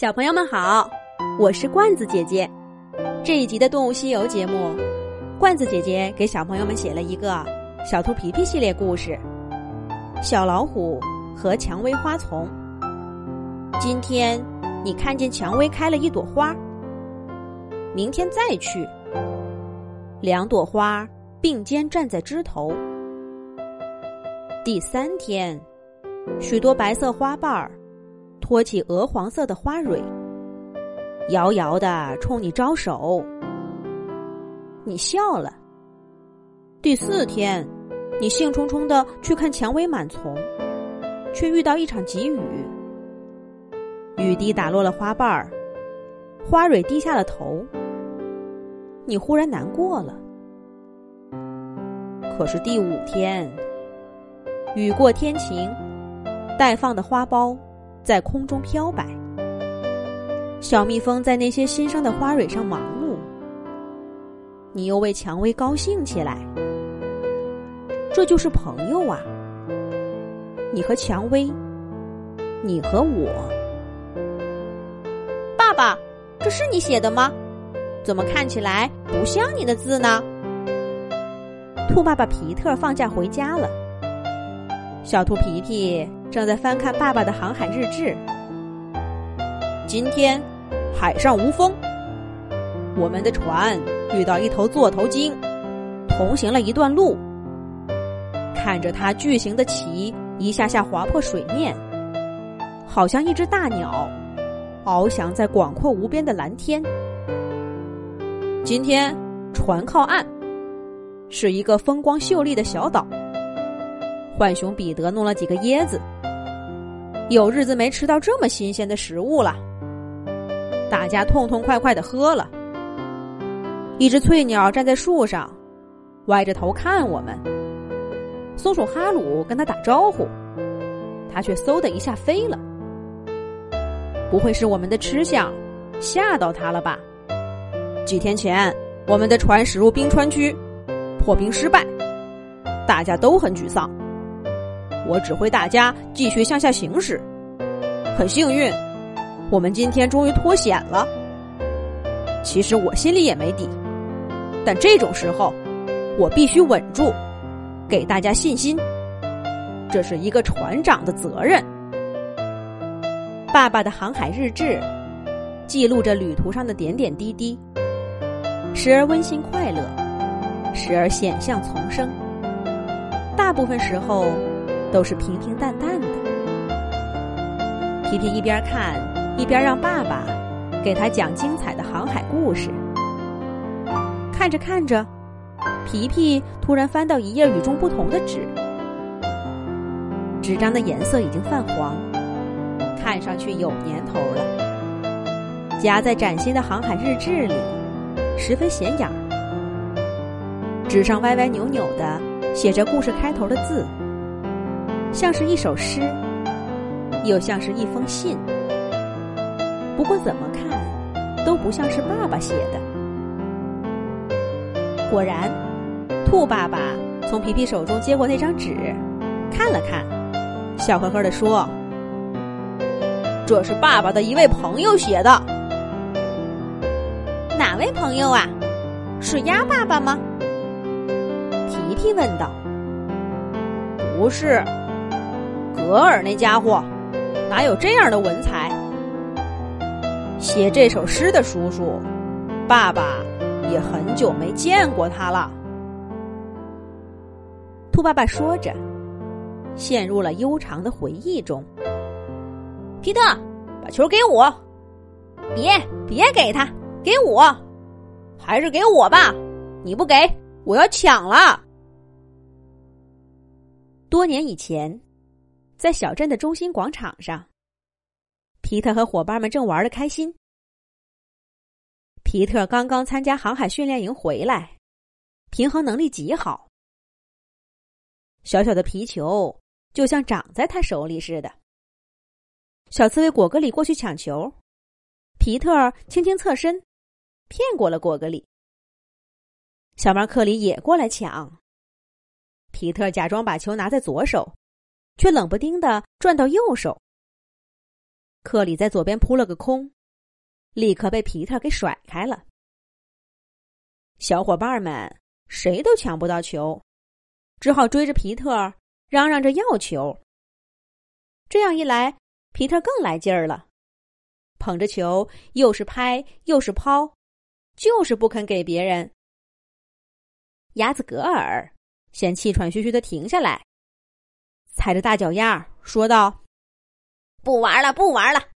小朋友们好，我是罐子姐姐。这一集的《动物西游》节目，罐子姐姐给小朋友们写了一个《小兔皮皮》系列故事《小老虎和蔷薇花丛》。今天你看见蔷薇开了一朵花，明天再去，两朵花并肩站在枝头。第三天，许多白色花瓣儿。托起鹅黄色的花蕊，遥遥的冲你招手。你笑了。第四天，你兴冲冲的去看蔷薇满丛，却遇到一场急雨。雨滴打落了花瓣儿，花蕊低下了头。你忽然难过了。可是第五天，雨过天晴，待放的花苞。在空中飘摆，小蜜蜂在那些新生的花蕊上忙碌。你又为蔷薇高兴起来。这就是朋友啊！你和蔷薇，你和我。爸爸，这是你写的吗？怎么看起来不像你的字呢？兔爸爸皮特放假回家了。小兔皮皮。正在翻看爸爸的航海日志。今天海上无风，我们的船遇到一头座头鲸，同行了一段路。看着它巨型的鳍一下下划破水面，好像一只大鸟翱翔在广阔无边的蓝天。今天船靠岸，是一个风光秀丽的小岛。浣熊彼得弄了几个椰子。有日子没吃到这么新鲜的食物了，大家痛痛快快的喝了。一只翠鸟站在树上，歪着头看我们。松鼠哈鲁跟他打招呼，他却嗖的一下飞了。不会是我们的吃相吓到他了吧？几天前，我们的船驶入冰川区，破冰失败，大家都很沮丧。我指挥大家继续向下行驶，很幸运，我们今天终于脱险了。其实我心里也没底，但这种时候，我必须稳住，给大家信心。这是一个船长的责任。爸爸的航海日志记录着旅途上的点点滴滴，时而温馨快乐，时而险象丛生，大部分时候。都是平平淡淡的。皮皮一边看，一边让爸爸给他讲精彩的航海故事。看着看着，皮皮突然翻到一页与众不同的纸，纸张的颜色已经泛黄，看上去有年头了。夹在崭新的航海日志里，十分显眼。纸上歪歪扭扭的写着故事开头的字。像是一首诗，又像是一封信。不过怎么看，都不像是爸爸写的。果然，兔爸爸从皮皮手中接过那张纸，看了看，笑呵呵的说：“这是爸爸的一位朋友写的。”哪位朋友啊？是鸭爸爸吗？皮皮问道。不是。格尔那家伙哪有这样的文采？写这首诗的叔叔，爸爸也很久没见过他了。兔爸爸说着，陷入了悠长的回忆中。皮特，把球给我！别别给他，给我！还是给我吧！你不给，我要抢了。多年以前。在小镇的中心广场上，皮特和伙伴们正玩的开心。皮特刚刚参加航海训练营回来，平衡能力极好。小小的皮球就像长在他手里似的。小刺猬果戈里过去抢球，皮特轻轻侧身，骗过了果戈里。小猫克里也过来抢，皮特假装把球拿在左手。却冷不丁的转到右手。克里在左边扑了个空，立刻被皮特给甩开了。小伙伴们谁都抢不到球，只好追着皮特嚷嚷着要球。这样一来，皮特更来劲儿了，捧着球又是拍又是抛，就是不肯给别人。鸭子格尔先气喘吁吁的停下来，踩着大脚丫说道：“不玩了，不玩了，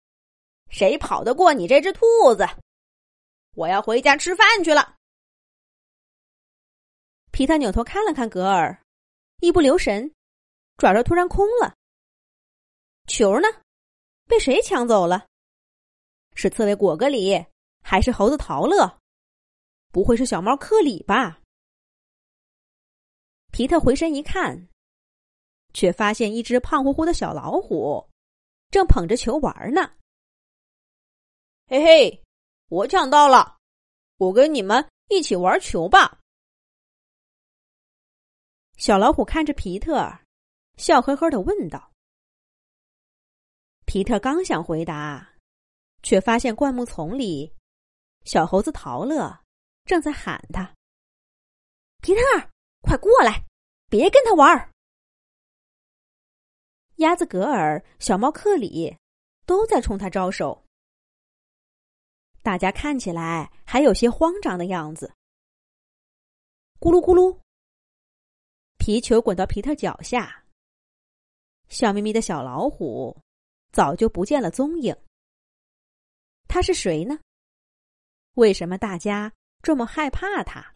谁跑得过你这只兔子？我要回家吃饭去了。”皮特扭头看了看格尔，一不留神，爪爪突然空了。球呢？被谁抢走了？是刺猬果戈里，还是猴子陶乐？不会是小猫克里吧？皮特回身一看，却发现一只胖乎乎的小老虎，正捧着球玩呢。嘿嘿，我抢到了，我跟你们一起玩球吧。小老虎看着皮特，笑呵呵的问道：“皮特刚想回答，却发现灌木丛里，小猴子陶乐正在喊他：‘皮特，快过来，别跟他玩！’鸭子格尔、小猫克里都在冲他招手，大家看起来还有些慌张的样子。咕噜咕噜。”皮球滚到皮特脚下，笑眯眯的小老虎早就不见了踪影。他是谁呢？为什么大家这么害怕他？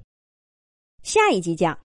下一集讲。